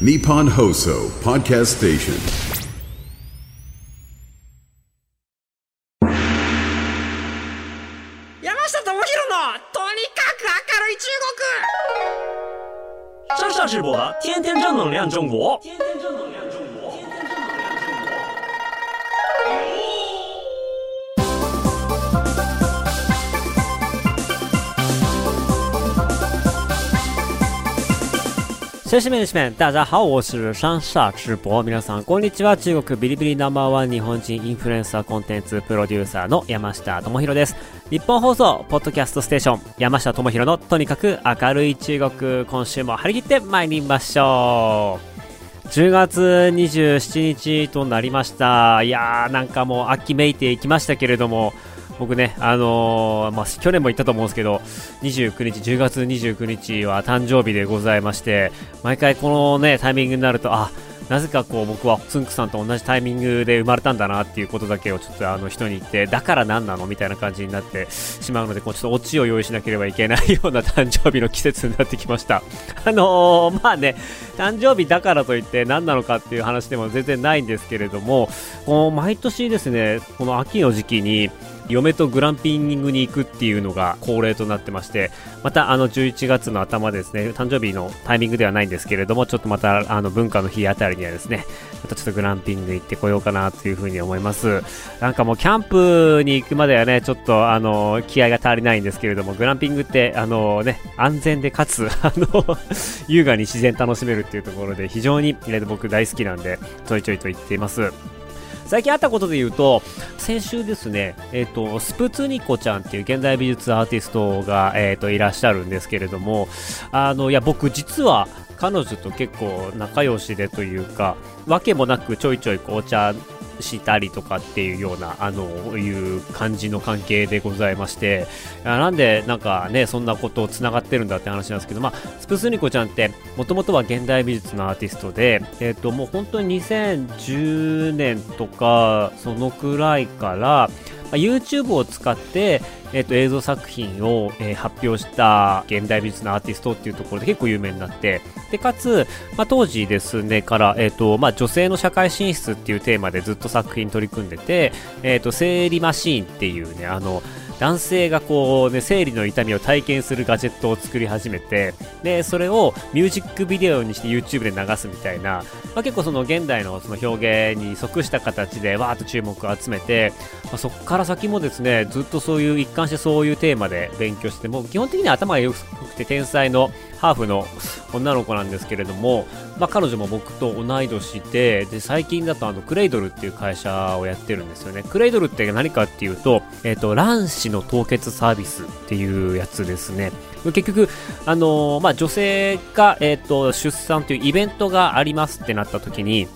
Nippon Hoso Podcast Station. 山下智博のとにかく明るい中国山下智博的天天正能量中国，天天正能量先生们、女士们，大家好，我是山下智博。皆さん、こんにちは。中国ビリビリナンバーワン日本人インフルエンサーコンテンツプロデューサーの山下智博です。日本放送、ポッドキャストステーション、山下智博のとにかく明るい中国、今週も張り切って参りましょう。10月27日となりました。いやー、なんかもう秋めいていきましたけれども、僕ね、あのーまあ、去年も言ったと思うんですけど、29日、10月29日は誕生日でございまして、毎回このね、タイミングになると、あ、なぜかこう僕はつんくさんと同じタイミングで生まれたんだなっていうことだけをちょっとあの人に言って、だから何なの？みたいな感じになってしまうので、こうちょっとオチを用意しなければいけないような 誕生日の季節になってきました。あのーまあね、誕生日だからといって何なのかっていう話でも全然ないんですけれども、この毎年ですね、この秋の時期に、嫁とグランピングに行くっていうのが恒例となってまして、またあの11月の頭ですね、誕生日のタイミングではないんですけれども、ちょっとまたあの文化の日あたりにはですね、またちょっとグランピング行ってこようかなというふうに思います。なんかもうキャンプに行くまではね、ちょっとあの気合が足りないんですけれども、グランピングってあのね、安全でかつ、あの、優雅に自然楽しめるっていうところで非常にえー僕大好きなんで、ちょいちょいと言っています。最近あったことで言うと、先週ですね、えっ、と、スプツニコちゃんっていう現代美術アーティストが、えっ、と、いらっしゃるんですけれども、あの、いや、僕実は彼女と結構仲良しでというか、わけもなくちょいちょいお茶したりとかっていうような、あの、いう感じの関係でございまして、あなんでなんかね、そんなことを繋がってるんだって話なんですけど、まあ、スプスニコちゃんって、もともとは現代美術のアーティストで、えっ、と、もう本当に2010年とか、そのくらいから、まあ YouTube を使って、えっと映像作品を、えー発表した現代美術のアーティストっていうところで結構有名になってでかつ、まあ、当時ですねから、えっとまあ、女性の社会進出っていうテーマでずっと作品取り組んでて、えっと生理マシーンっていうねあの男性がこうね生理の痛みを体験するガジェットを作り始めてでそれをミュージックビデオにして YouTube で流すみたいな、まあ、結構その現代のその表現に即した形でわーっと注目を集めて、まあ、そこから先もですねずっとそういう一貫してそういうテーマで勉強してもう基本的には頭が良くて天才のハーフの女の子なんですけれども、まあ、彼女も僕と同い年でで最近だとあのクレイドルっていう会社をやってるんですよね。クレイドルって何かっていうと,、えっと卵子の凍結サービスっていうやつですね。結局、あのーまあ、女性が、えっと出産というイベントがありますってなった時に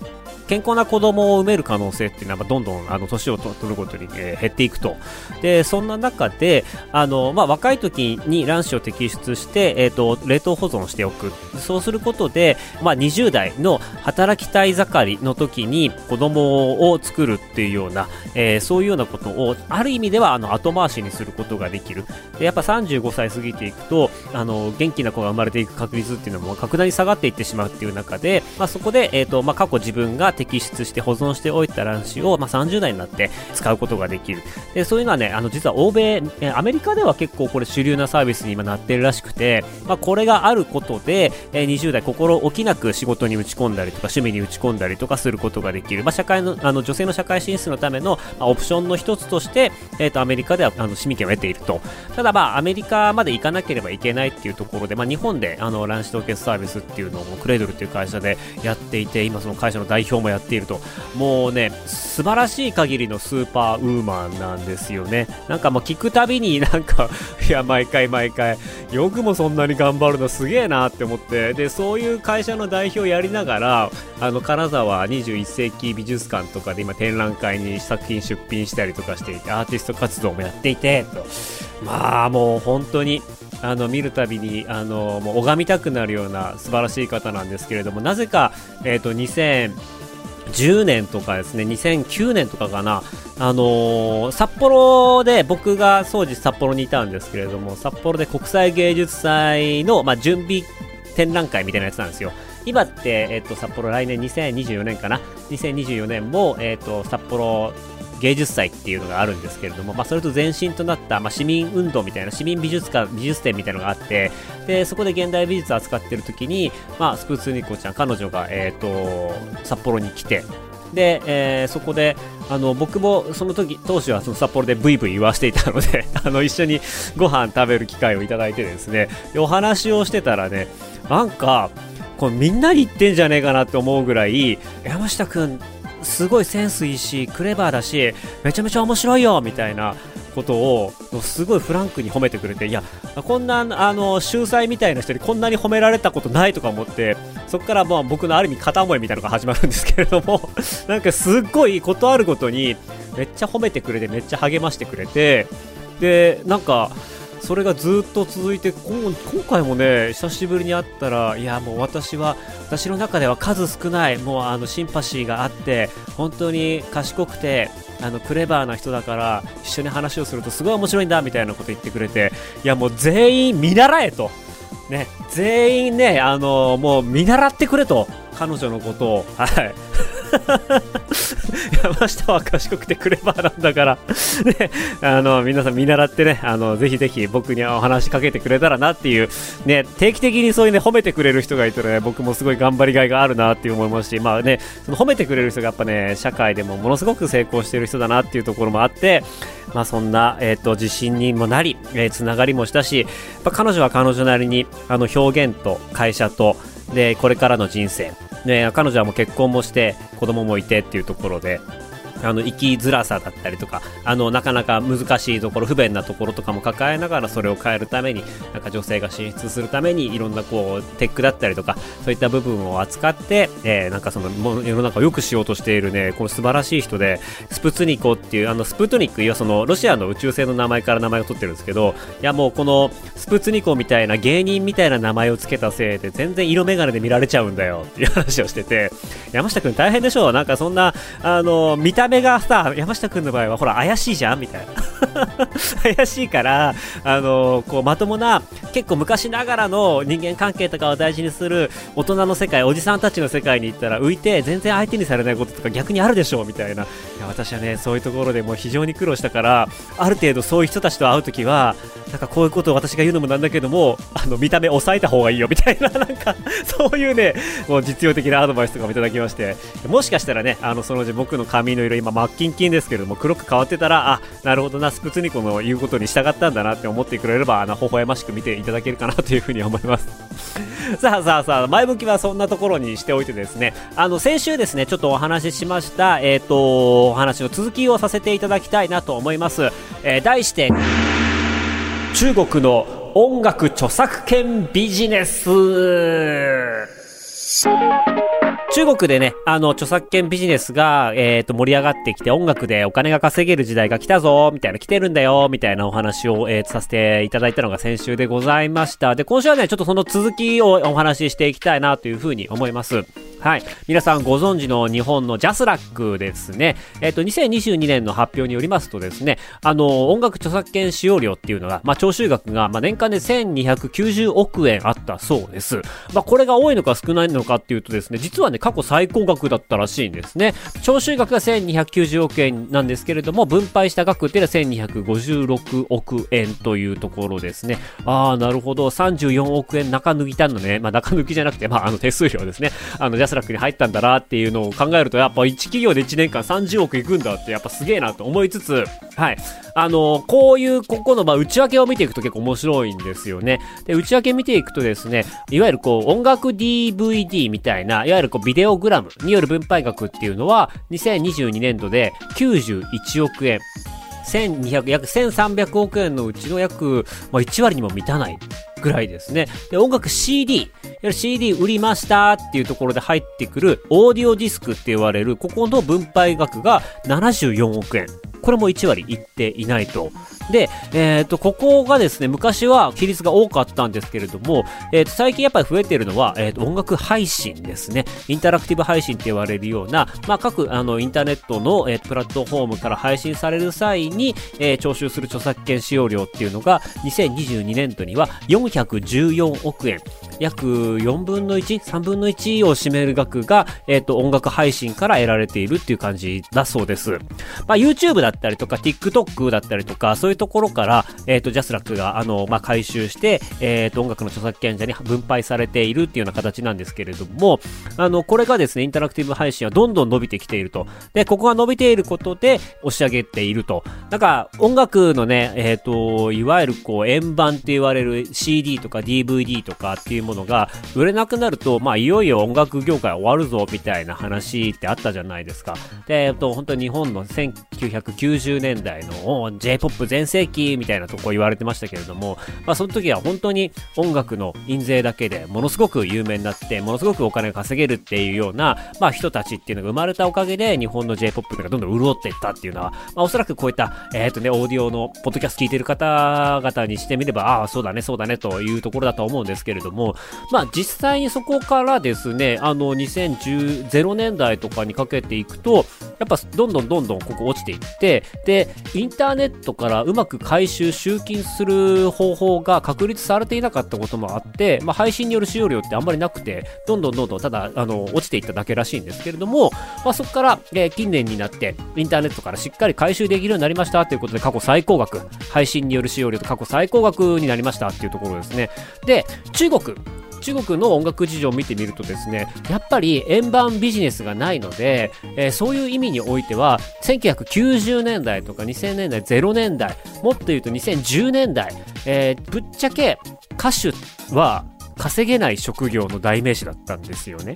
健康な子供を産める可能性っていうのは、どんどん、あの、年を取るごとに、えー減っていくと。で、そんな中で、あの、まあ、若い時に卵子を摘出して、えっ、と、冷凍保存しておく。そうすることで、まあ、20代の働きたい盛りの時に子供を作るっていうような、えーそういうようなことを、ある意味では、あの、後回しにすることができる。で、やっぱ35歳過ぎていくと、あの、元気な子が生まれていく確率っていうのも格段に下がっていってしまうっていう中で、まあ、そこで、えっ、と、まあ、過去自分が摘出して保存しておいた卵子を、まあ、30代になって使うことができる。で、そういうのはね、あの、実は欧米、えアメリカでは結構これ主流なサービスに今なってるらしくて、まあ、これがあることで、えー20代心置きなく仕事に打ち込んだりとか趣味に打ち込んだりとかすることができる。まあ、社会の、あの、女性の社会進出のための、まあ、オプションの一つとして、えっ、と、アメリカでは、あの、市民権を得ていると。ただ、まあ、アメリカまで行かなければいけないっていうところで、まあ、日本で、あの、卵子凍結サービスっていうのを、クレードルっていう会社でやっていて、今その会社の代表もやっていると。もうね、素晴らしい限りのスーパーウーマンなんですよね。なんかもう聞くたびになんか、いや、毎回毎回、よくもそんなに頑張るのすげえなって思って、で、そういう会社の代表やりながら、あの、金沢21世紀美術館とかで今展覧会に作品出品したりとかしていて、アーティスト活動もやっていて、と。まあ、もう本当に、あの見るたびにあのもう拝みたくなるような素晴らしい方なんですけれどもなぜか、えー、と10年とかですね2009年とかかなあのー札幌で僕が当時札幌にいたんですけれども札幌で国際芸術祭の、まあ、準備展覧会みたいなやつなんですよ今って、えっと、札幌来年2024年かな。2024年も、えっと、札幌芸術祭っていうのがあるんですけれども、まあ、それと前身となった、まあ、市民運動みたいな、市民美術館、美術展みたいなのがあって、で、そこで現代美術を扱ってる時に、まあ、スプーツニコちゃん、彼女が、えっと、札幌に来て、で、えーそこで、あの、僕もその時、当時はその札幌でブイブイ言わしていたので、あの、一緒にご飯食べる機会をいただいてですね、お話をしてたらね、なんか、これみんなに言ってんじゃねえかなって思うぐらい、山下くん、すごいセンスいいし、クレバーだし、めちゃめちゃ面白いよみたいなことを、すごいフランクに褒めてくれて、いや、こんな、あの、秀才みたいな人にこんなに褒められたことないとか思って、そこからまあ僕のある意味片思いみたいなのが始まるんですけれども、なんかすっごいことあるごとに、めっちゃ褒めてくれて、めっちゃ励ましてくれて、で、なんか、それがずっと続いて今回もね久しぶりに会ったらいやもう私は私の中では数少ないもうあのシンパシーがあって本当に賢くてあのクレバーな人だから一緒に話をするとすごい面白いんだみたいなこと言ってくれていやもう全員見習えと。ね全員ねあのもう見習ってくれと彼女のことを。はい。山下は賢くてクレバーなんだから、ね、あの、皆さん見習ってね、あの、ぜひぜひ僕にお話しかけてくれたらなっていう、ね、定期的にそういうね、褒めてくれる人がいたらね、僕もすごい頑張りがいがあるなって思いますし、まあね、その褒めてくれる人がやっぱね、社会でもものすごく成功してる人だなっていうところもあって、まあそんな、えっ、と、自信にもなり、えーつながりもしたし、やっぱ彼女は彼女なりに、あの、表現と会社と、で、これからの人生、ね、彼女はもう結婚もして子供もいてっていうところで。あの生きづらさだったりとかあのなかなか難しいところ不便なところとかも抱えながらそれを変えるためになんか女性が進出するためにいろんなこうテックだったりとかそういった部分を扱って、えーなんかその世の中を良くしようとしているねこの素晴らしい人でスプツニコっていうあのスプトニックいやそのロシアの宇宙船の名前から名前を取ってるんですけどいやもうこのスプツニコみたいな芸人みたいな名前をつけたせいで全然色眼鏡で見られちゃうんだよっていう話をしてて山下くん大変でしょう。なんかそんなあの見た目がさ山下くんの場合はほら怪しいじゃんみたいな。怪しいからあのこうまともな結構昔ながらの人間関係とかを大事にする大人の世界おじさんたちの世界に行ったら浮いて全然相手にされないこととか逆にあるでしょうみたいな。いや私はねそういうところでもう非常に苦労したからある程度そういう人たちと会うときはなんかこういうことを私が言うのもなんだけどもあの見た目抑えた方がいいよみたいな なんかそういうねもう実用的なアドバイスとかもいただきまして。もしかしたらねあのそのうち僕の髪の色今真っキンキンですけれども黒く変わってたらあなるほどなスプツニコの言うことに従ったんだなって思ってくれればあの微笑ましく見ていただけるかなというふうに思います。さあさあさあ前向きはそんなところにしておいてですねあの先週ですねちょっとお話ししましたえっ、とお話の続きをさせていただきたいなと思います、えー題して中国の音楽著作権ビジネス。中国でね、あの、著作権ビジネスが、えっ、と、盛り上がってきて、音楽でお金が稼げる時代が来たぞ、みたいな、来てるんだよ、みたいなお話を、えーさせていただいたのが先週でございました。で、今週はね、ちょっとその続きをお話ししていきたいなというふうに思います。はい。皆さんご存知の日本のジャスラックですね。えっ、と、2022年の発表によりますとですね、あの、音楽著作権使用料っていうのが、まあ、徴収額が、まあ、年間で1290億円あったそうです。まあ、これが多いのか少ないのかっていうとですね、実はね、過去最高額だったらしいんですね。徴収額が1290億円なんですけれども、分配した額っていうのは1256億円というところですね。ああ、なるほど。34億円中抜きたんのね。まあ、中抜きじゃなくて、まあ、あの、手数料ですね。あの、ジャスラックに入ったんだなっていうのを考えると、やっぱ1企業で1年間30億いくんだって、やっぱすげえなと思いつつ、はい。あの、こういう、ここの、まあ、内訳を見ていくと結構面白いんですよね。で、内訳見ていくとですね、いわゆるこう、音楽 DVD みたいな、いわゆるこう、ビデオグラムによる分配額っていうのは、2022年度で91億円。1200約1300億円のうちの約、まあ、1割にも満たないぐらいですね。で、音楽 CD、CD 売りましたっていうところで入ってくるオーディオディスクって言われる、ここの分配額が74億円。これも1割いっていないと。で、えっ、と、ここがですね、昔は比率が多かったんですけれども、えっ、と、最近やっぱり増えてるのは、えっ、と、音楽配信ですね。インタラクティブ配信って言われるような、まあ、各、あの、インターネットの、えープラットフォームから配信される際に、えー徴収する著作権使用料っていうのが、2022年度には414億円。約4分の1、3分の1を占める額が、えっ、と、音楽配信から得られているっていう感じだそうです。まあ、YouTube だだったりとか、TikTok だったりとか、そういうところから、えっ、と、ジャスラックが、あの、まあ、回収して、えっ、と、音楽の著作権者に分配されているっていうような形なんですけれども、あの、これがですね、インタラクティブ配信はどんどん伸びてきていると。で、ここが伸びていることで、押し上げていると。なんか、音楽のね、えっ、と、いわゆるこう、円盤って言われる CD とか DVD とかっていうものが、売れなくなると、まあ、いよいよ音楽業界終わるぞ、みたいな話ってあったじゃないですか。で、えっと、本当に日本の1990 90年代の J-POP 全盛期みたいなとこ言われてましたけれども、まあ、その時は本当に音楽の印税だけでものすごく有名になって、ものすごくお金が稼げるっていうような、まあ、人たちっていうのが生まれたおかげで、日本の J-POP がどんどん潤っていったっていうのは、まあ、おそらくこういった、えっ、とね、オーディオの、ポッドキャスト聞いてる方々にしてみれば、ああ、そうだね、そうだね、というところだと思うんですけれども、まあ、実際にそこからですね、あの、2010年代とかにかけていくと、やっぱどんどんどんどんここ落ちていって、で、インターネットからうまく回収、集金する方法が確立されていなかったこともあって、まあ、配信による使用料ってあんまりなくて、どんどんどんどんただ、あの、落ちていっただけらしいんですけれども、まあ、そこから、えー近年になって、インターネットからしっかり回収できるようになりましたということで、過去最高額、配信による使用料と過去最高額になりましたっていうところですね。で、中国。中国の音楽事情を見てみるとですね、やっぱり円盤ビジネスがないので、えーそういう意味においては、1990年代とか2000年代、0年代、もっと言うと2010年代、えーぶっちゃけ歌手は稼げない職業の代名詞だったんですよね。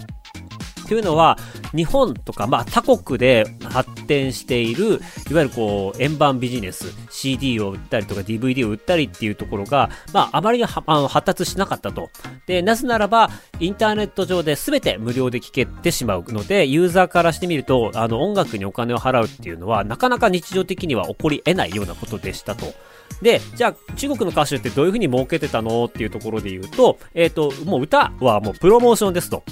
というのは、日本とか、まあ、他国で発展している、いわゆるこう、円盤ビジネス、CD を売ったりとか DVD を売ったりっていうところが、まあ、あまりはあの発達しなかったと。で、なぜならば、インターネット上で全て無料で聴けてしまうので、ユーザーからしてみると、あの、音楽にお金を払うっていうのは、なかなか日常的には起こり得ないようなことでしたと。で、じゃあ中国の歌手ってどういうふうに儲けてたの？っていうところで言うと、えっ、と、もう歌はもうプロモーションですと。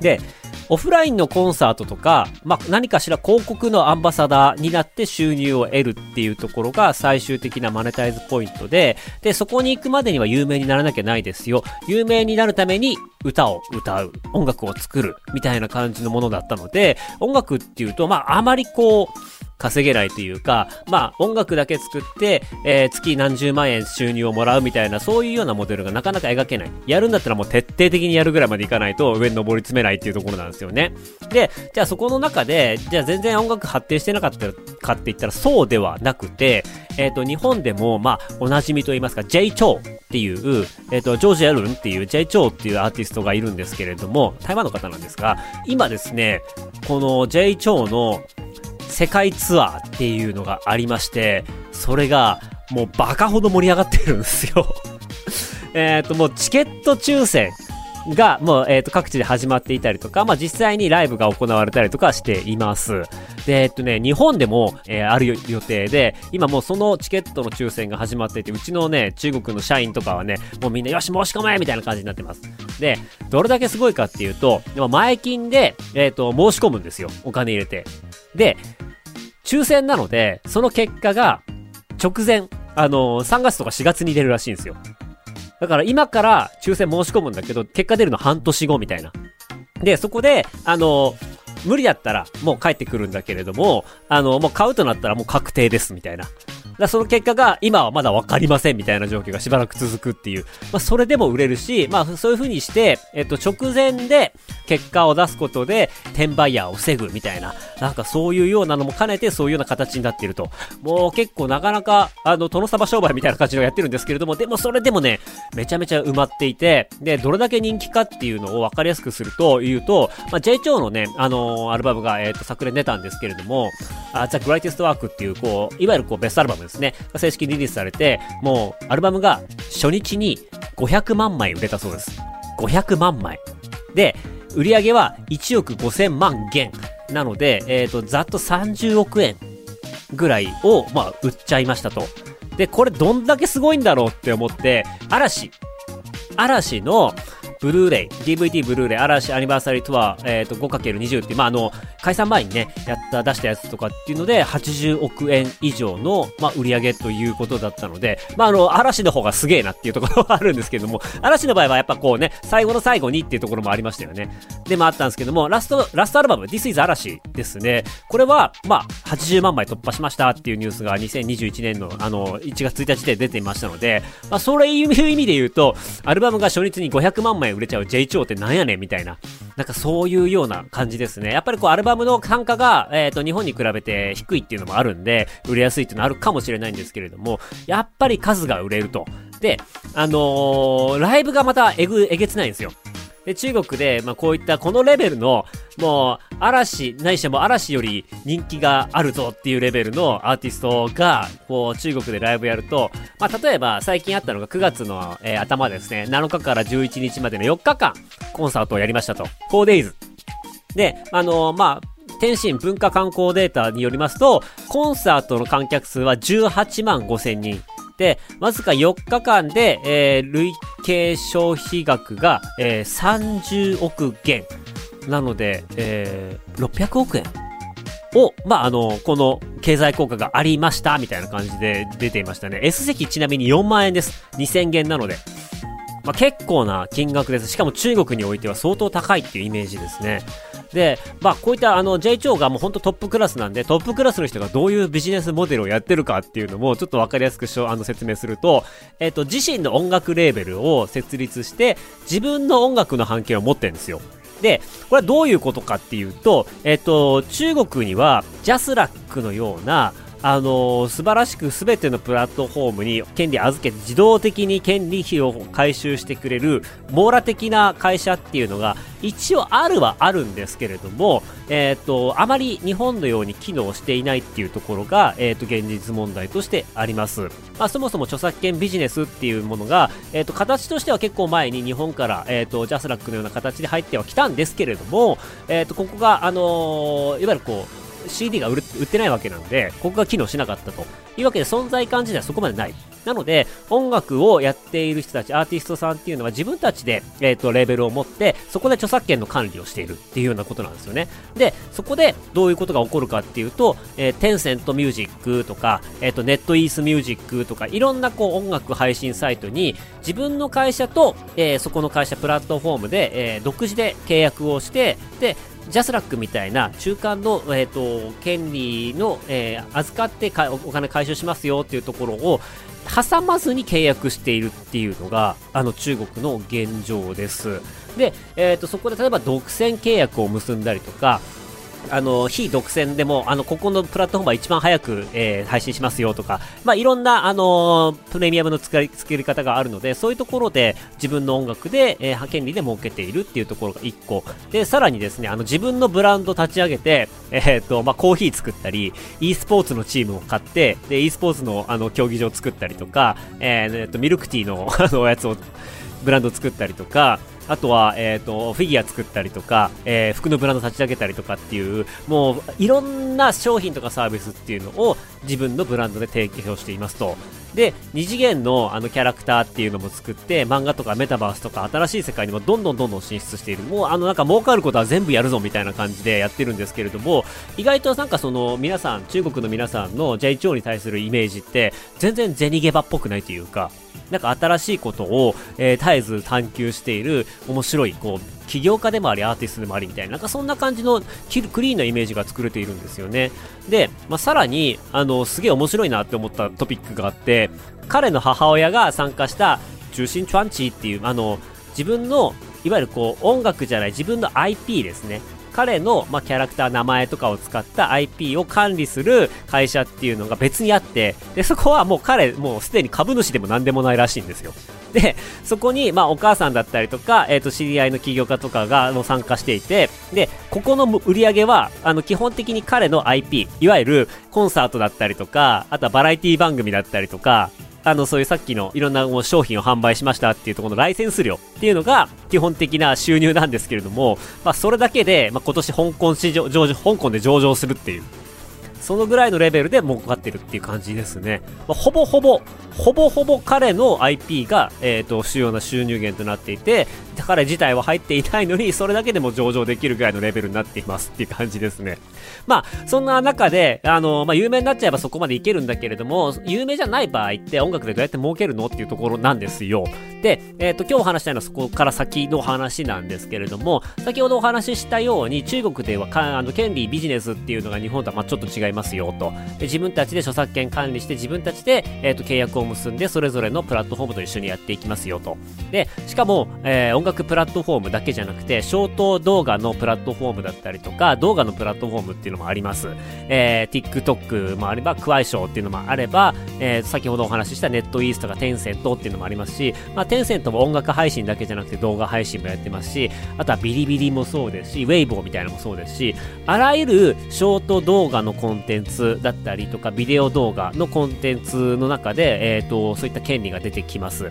で、オフラインのコンサートとか、まあ、何かしら広告のアンバサダーになって収入を得るっていうところが最終的なマネタイズポイントで、で、そこに行くまでには有名にならなきゃないですよ。有名になるために歌を歌う、音楽を作る、みたいな感じのものだったので、音楽っていうと、まあ、あまりこう、稼げないというか、まあ音楽だけ作って、えー月何十万円収入をもらうみたいな、そういうようなモデルがなかなか描けない。やるんだったらもう徹底的にやるぐらいまでいかないと上に上り詰めないっていうところなんですよね。で、じゃあそこの中で、じゃあ全然音楽発展してなかったかって言ったらそうではなくて、えっ、と、日本でも、まあ、おなじみと言いますか、J. チョウっていう、えっ、と、ジョージ・アルンっていう J. チョウっていうアーティストがいるんですけれども、台湾の方なんですが、今ですね、この J. チョウの世界ツアーっていうのがありまして、それがもうバカほど盛り上がってるんですよ。えっと、もうチケット抽選がもう、えっと各地で始まっていたりとか、まあ実際にライブが行われたりとかしています。で、えっとね、日本でも、えーある予定で、今もうそのチケットの抽選が始まっていて、うちのね、中国の社員とかはね、もうみんなよし申し込めみたいな感じになってます。で、どれだけすごいかっていうと、前金で、えっと、申し込むんですよ。お金入れて。で、抽選なので、その結果が直前、あの3月とか4月に出るらしいんですよ。だから今から抽選申し込むんだけど、結果出るの半年後みたいな。で、そこで、あの無理だったらもう帰ってくるんだけれども、あのもう買うとなったらもう確定ですみたいな。だその結果が今はまだわかりませんみたいな状況がしばらく続くっていう。まあそれでも売れるし、まあそういう風にして、えっと直前で結果を出すことで転売ヤーを防ぐみたいな。なんかそういうようなのも兼ねてそういうような形になっていると。もう結構なかなか、あの、殿様商売みたいな感じのやってるんですけれども、でもそれでもね、めちゃめちゃ埋まっていて、で、どれだけ人気かっていうのを分かりやすくすると言うと、まあ、J. チョウのね、あのーアルバムが、えっ、と、昨年出たんですけれども、あ The Greatest Work っていう、こう、いわゆるこう、ベストアルバムですね、正式にリリースされて、もう、アルバムが初日に500万枚売れたそうです。500万枚。で、売り上げは1億5000万元。なので、えっ、と、ざっと30億円ぐらいを、まあ、売っちゃいましたと。で、これどんだけすごいんだろうって思って、嵐。嵐のブルーレイ、DVD ブルーレイ、嵐アニバーサリーツアー、えっ、と、5×20 って、まあ、あの、解散前にね、やった、出したやつとかっていうので、80億円以上の、まあ、売り上げということだったので、まあ、あの、嵐の方がすげえなっていうところはあるんですけども、嵐の場合はやっぱこうね、最後の最後にっていうところもありましたよね。で、まあ、あったんですけども、ラスト、ラストアルバム、This is 嵐ですね。これは、まあ、80万枚突破しましたっていうニュースが2021年の、あの、1月1日で出ていましたので、まあ、それいう意味で言うと、アルバムが初日に500万枚売れちゃう J 超ってなんやねんみたいな、なんかそういうような感じですね。やっぱりこう、アルバムの単価が、えっ、と、日本に比べて低いっていうのもあるんで、売れやすいっていうのはあるかもしれないんですけれども、やっぱり数が売れると。で、あのーライブがまたえぐ、えげつないんですよ。で、中国で、まあ、こういったこのレベルの、もう、嵐、ないしはも嵐より人気があるぞっていうレベルのアーティストが、こう、中国でライブやると、まあ、例えば最近あったのが9月の、えー頭ですね、7日から11日までの4日間、コンサートをやりましたと。4days。で、あのーまあ、天津文化観光データによりますと、コンサートの観客数は18万5千人。で、わずか4日間で、えー累計消費額が、えー30億元。なので、えー600億円を、まあ、あの、この経済効果がありました、みたいな感じで出ていましたね。S 席ちなみに4万円です。2000元なので。まあ、結構な金額です。しかも中国においては相当高いっていうイメージですね。で、まあ、こういったあの J 長がもう本当トップクラスなんで、トップクラスの人がどういうビジネスモデルをやってるかっていうのもちょっとわかりやすくしょあの説明すると、えっ、と、自身の音楽レーベルを設立して、自分の音楽の半径を持ってるんですよ。で、これはどういうことかっていうと、えっ、と、中国にはジャスラックのような、あのー素晴らしく全てのプラットフォームに権利預けて自動的に権利費を回収してくれる網羅的な会社っていうのが一応あるはあるんですけれども、えっ、と、あまり日本のように機能していないっていうところが、えっ、と、現実問題としてあります。まあ、そもそも著作権ビジネスっていうものが、えっ、と、形としては結構前に日本から、えっ、と、ジャスラックのような形で入ってはきたんですけれども、えっ、と、ここが、あのーいわゆるこう、CD が売ってないわけなんで、ここが機能しなかったというわけで存在感自体はそこまでない。なので、音楽をやっている人たち、アーティストさんっていうのは自分たちで、えっ、と、レーベルを持って、そこで著作権の管理をしているっていうようなことなんですよね。で、そこでどういうことが起こるかっていうと、えー、テンセントミュージックとか、えっ、と、ネットイースミュージックとか、いろんなこう音楽配信サイトに、自分の会社と、えーそこの会社、プラットフォームで、えー独自で契約をして、で、ジャスラックみたいな中間の、えー、と権利の、えー預かってお金回収しますよっていうところを挟まずに契約しているっていうのがあの中国の現状です。で、えー、とそこで例えば独占契約を結んだりとかあの非独占でもあのここのプラットフォームは一番早く、えー配信しますよとか、まあ、いろんな、あのプレミアムの作り作り方があるのでそういうところで自分の音楽で、えー権利で儲けているっていうところが1個。でさらにですねあの自分のブランド立ち上げて、えーとまあ、コーヒー作ったり e スポーツのチームを買ってで e スポーツのあの競技場を作ったりとか、えーえーとミルクティーのあのやつをブランド作ったりとか、あとは、えっ、と、フィギュア作ったりとか、えー服のブランド立ち上げたりとかっていう、もう、いろんな商品とかサービスっていうのを自分のブランドで提供していますと。で、二次元のあのキャラクターっていうのも作って、漫画とかメタバースとか新しい世界にもどんどんどんどん進出している。もう、あの、なんか儲かることは全部やるぞみたいな感じでやってるんですけれども、意外となんかその、皆さん、中国の皆さんの J 長に対するイメージって、全然ゼニゲバっぽくないというか、なんか新しいことを、えー絶えず探求している面白いこう起業家でもありアーティストでもありみたいななんかそんな感じのキルクリーンなイメージが作れているんですよね。で、まあ、さらにあのすげえ面白いなって思ったトピックがあって彼の母親が参加した中心チュアンチーっていうあの自分のいわゆるこう音楽じゃない自分の IP ですね。彼の、まあ、キャラクター名前とかを使った IP を管理する会社っていうのが別にあってでそこはもう彼もうすでに株主でも何でもないらしいんですよ。でそこに、まあ、お母さんだったりとか、えー、と知り合いの起業家とかがもう参加していてでここの売り上げはあの基本的に彼の IP いわゆるコンサートだったりとかあとはバラエティ番組だったりとかあの、そういうさっきのいろんなもう商品を販売しましたっていうところのライセンス料っていうのが基本的な収入なんですけれども、まあ、それだけで、まあ、今年香港市場、上場、香港で上場するっていう。そのぐらいのレベルで儲かってるっていう感じですね。まあ、ほぼほぼ、ほぼほぼ彼の IP が、えっ、ー、と、主要な収入源となっていて、彼自体は入っていないのに、それだけでも上場できるぐらいのレベルになっていますっていう感じですね。まあ、そんな中で、あの、まあ、有名になっちゃえばそこまでいけるんだけれども、有名じゃない場合って音楽でどうやって儲けるのっていうところなんですよ。で、えっ、ー、と、今日お話したいのはそこから先の話なんですけれども、先ほどお話ししたように、中国ではか、あの、権利ビジネスっていうのが日本とはまちょっと違いますよと。で自分たちで著作権管理して自分たちで、えっ、ー、と、契約を結んで、それぞれのプラットフォームと一緒にやっていきますよと。で、しかも、えー、音楽プラットフォームだけじゃなくて、ショート動画のプラットフォームだったりとか、動画のプラットフォームっていうのもあります。えー、TikTok もあれば、クワイショーっていうのもあれば、えー、先ほどお話ししたネットイーストがテンセントっていうのもありますし、まあ、テンセントも音楽配信だけじゃなくて動画配信もやってますし、あとはビリビリもそうですし、ウェイボーみたいなのもそうですし、あらゆるショート動画のコンテンツだったりとか、ビデオ動画のコンテンツの中で、えっ、ー、と、そういった権利が出てきます。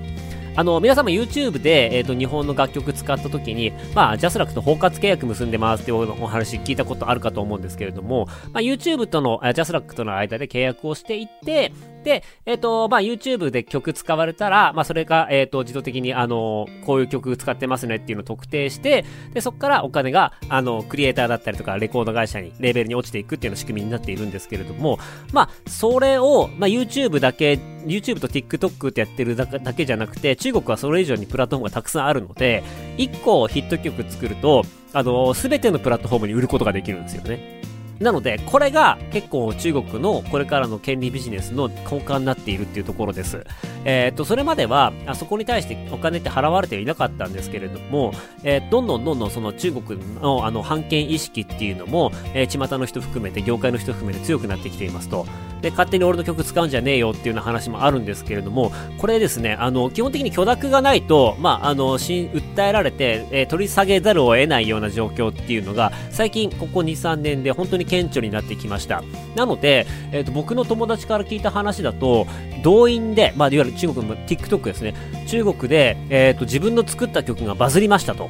あの、皆様 YouTube で、えっ、ー、と、日本の楽曲使った時に、まあ、ジャスラックと包括契約結んでますっていうお話聞いたことあるかと思うんですけれども、まあ、YouTube との、ジャスラックとの間で契約をしていって、で、えっ、ー、と、まあ、YouTube で曲使われたら、まあ、それが、えっ、ー、と、自動的に、あの、こういう曲使ってますねっていうのを特定して、で、そこからお金が、あの、クリエイターだったりとか、レコード会社に、レーベルに落ちていくっていうの仕組みになっているんですけれども、まあ、それを、まあ、YouTube だけ、YouTube と TikTok ってやってるだけじゃなくて、中国はそれ以上にプラットフォームがたくさんあるので、1個ヒット曲作ると、あの、すべてのプラットフォームに売ることができるんですよね。なので、これが結構中国のこれからの権利ビジネスの根幹になっているっていうところです。えっ、と、それまでは、あそこに対してお金って払われていなかったんですけれども、えー、どんどんどんどんその中国のあの、反権意識っていうのも、えー、巷の人含めて、業界の人含めて強くなってきていますと。で、勝手に俺の曲使うんじゃねえよっていうような話もあるんですけれども、これですね、あの、基本的に許諾がないと、まあ、あの、し訴えられて、えー、取り下げざるを得ないような状況っていうのが、最近ここ2、3年で本当に顕著になってきました。なので、え、ー、と、僕の友達から聞いた話だと、動員で、まあ、いわゆる中国の TikTok ですね、中国で、えっ、ー、と、自分の作った曲がバズりましたと。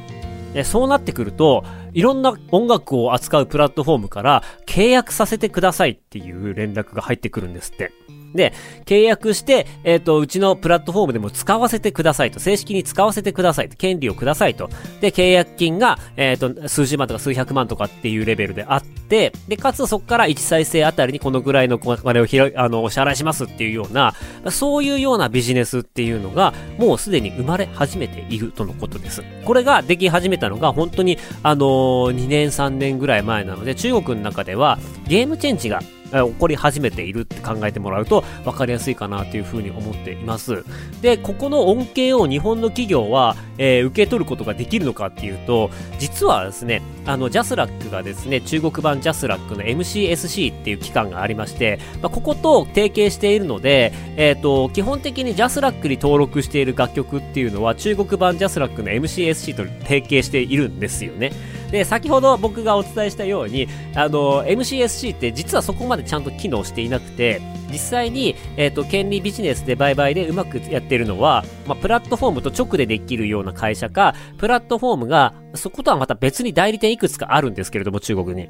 でそうなってくると、いろんな音楽を扱うプラットフォームから契約させてくださいっていう連絡が入ってくるんですって。で、契約して、えっ、ー、と、うちのプラットフォームでも使わせてくださいと、正式に使わせてくださいと、権利をくださいと。で、契約金が、えっ、ー、と、数十万とか数百万とかっていうレベルであって、で、かつそこから1再生あたりにこのぐらいのお金をひろあの、お支払いしますっていうような、そういうようなビジネスっていうのが、もうすでに生まれ始めているとのことです。これができ始めたのが、本当に、あのー、2年3年ぐらい前なので、中国の中では、ゲームチェンジが起こり始めているって考えてもらうと分かりやすいかなというふうに思っています。で、ここの恩恵を日本の企業は、えー、受け取ることができるのかっていうと、実はですね、あの、ジャスラックがですね、中国版ジャスラックの MCSC っていう機関がありまして、まあ、ここと提携しているので、え、ー、と、基本的にジャスラックに登録している楽曲っていうのは中国版ジャスラックの MCSC と提携しているんですよね。で、先ほど僕がお伝えしたように、あの、MCSC って実はそこまでちゃんと機能していなくて、実際に、えっ、ー、と、権利ビジネスで売買でうまくやってるのは、まあ、プラットフォームと直でできるような会社か、プラットフォームが、そことはまた別に代理店いくつかあるんですけれども、中国に。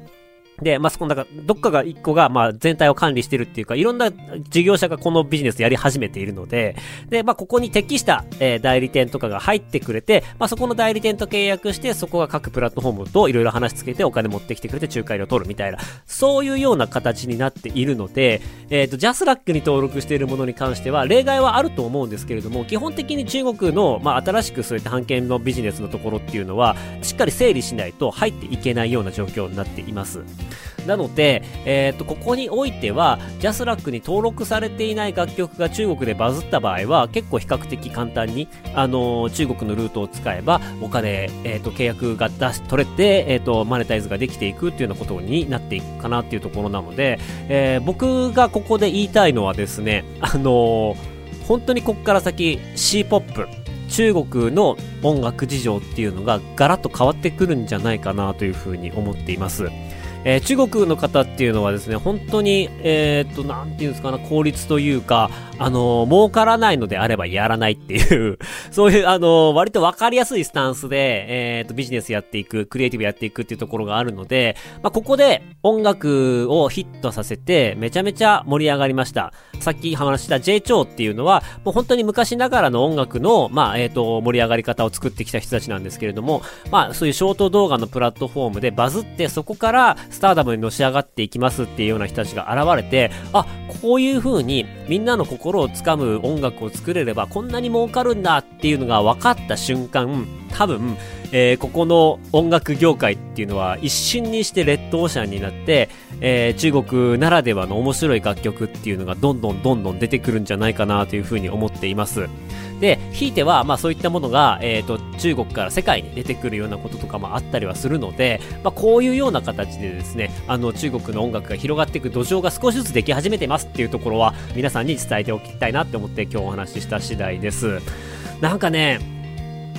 で、まあ、そこの、だか、どっかが一個が、まあ、全体を管理してるっていうか、いろんな事業者がこのビジネスやり始めているので、で、まあ、ここに適した、えー、代理店とかが入ってくれて、まあ、そこの代理店と契約して、そこが各プラットフォームといろいろ話しつけてお金持ってきてくれて仲介料取るみたいな、そういうような形になっているので、えっ、ー、と、ジャスラックに登録しているものに関しては、例外はあると思うんですけれども、基本的に中国の、まあ、新しくそういった版権のビジネスのところっていうのは、しっかり整理しないと入っていけないような状況になっています。なので、えっ、ー、と、ここにおいては、ジャスラックに登録されていない楽曲が中国でバズった場合は、結構比較的簡単に、あのー、中国のルートを使えば、お金、えっ、ー、と、契約が出し、取れて、えっ、と、マネタイズができていくっていうようなことになっていくかなっていうところなので、え僕がここで言いたいのはですね、あの本当にここから先、C-POP、中国の音楽事情っていうのがガラッと変わってくるんじゃないかなというふうに思っています。えー、中国の方っていうのはですね、本当に、えー、っと、なんていうんですかな、効率というか、あのー、儲からないのであればやらないっていう、そういう、あのー、割とわかりやすいスタンスで、えー、っと、ビジネスやっていく、クリエイティブやっていくっていうところがあるので、まあ、ここで音楽をヒットさせて、めちゃめちゃ盛り上がりました。さっき話した J 超っていうのは、もう本当に昔ながらの音楽の、まあ、えっ、と、盛り上がり方を作ってきた人たちなんですけれども、まあ、そういうショート動画のプラットフォームでバズって、そこからスターダムにのし上がっていきますっていうような人たちが現れて、あ、こういう風にみんなの心をつかむ音楽を作れればこんなに儲かるんだっていうのが分かった瞬間、多分、えー、ここの音楽業界っていうのは一瞬にしてレッドオーシャンになって、えー、中国ならではの面白い楽曲っていうのがどんどんどんどん出てくるんじゃないかなというふうに思っています。で、ひいては、まあそういったものが、えっ、ー、と、中国から世界に出てくるようなこととかもあったりはするので、まあこういうような形でですね、あの、中国の音楽が広がっていく土壌が少しずつでき始めてますっていうところは、皆さんに伝えておきたいなって思って今日お話しした次第です。なんかね、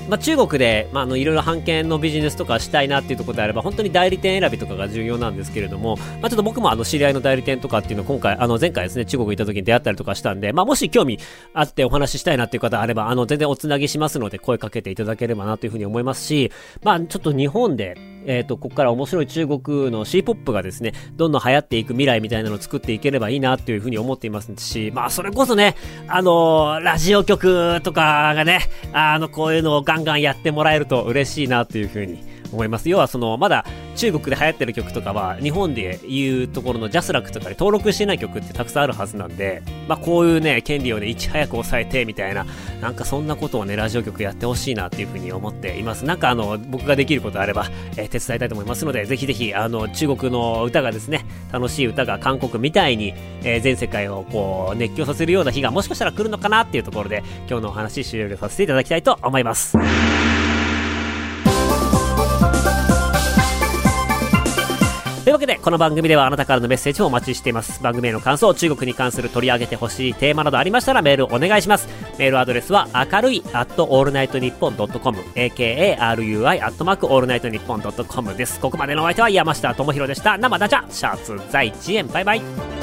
まあ、中国で、まあ、あのいろいろ版権のビジネスとかしたいなっていうところであれば本当に代理店選びとかが重要なんですけれども、まあ、ちょっと僕もあの知り合いの代理店とかっていうのを今回あの前回ですね中国行った時に出会ったりとかしたんで、まあ、もし興味あってお話ししたいなっていう方あればあの全然おつなぎしますので声かけていただければなというふうに思いますし、まあ、ちょっと日本でえっ、ー、と、ここから面白い中国の C-POP がですね、どんどん流行っていく未来みたいなのを作っていければいいなっていうふうに思っていますし、まあ、それこそね、あのー、ラジオ局とかがね、あの、こういうのをガンガンやってもらえると嬉しいなというふうに思います。要はその、まだ中国で流行ってる曲とかは、日本でいうところのジャスラックとかで登録してない曲ってたくさんあるはずなんで、まあこういうね、権利をね、いち早く抑えてみたいな、なんかそんなことをね、ラジオ局やってほしいなっていうふうに思っています。なんかあの、僕ができることあれば、えー、手伝いたいと思いますので、ぜひぜひ、あの、中国の歌がですね、楽しい歌が韓国みたいに、えー、全世界をこう、熱狂させるような日がもしかしたら来るのかなっていうところで、今日のお話終了させていただきたいと思います。けで、この番組ではあなたからのメッセージをお待ちしています。番組への感想、中国に関する取り上げてほしいテーマなどありましたらメールお願いします。メールアドレスは、明るい、アットオールナイトニッポンドットコム、akarui、アットマークオールナイトニッポンドットコムです。ここまでのお相手は山下智博でした。生ダジャ、シャツ在地園、バイバイ。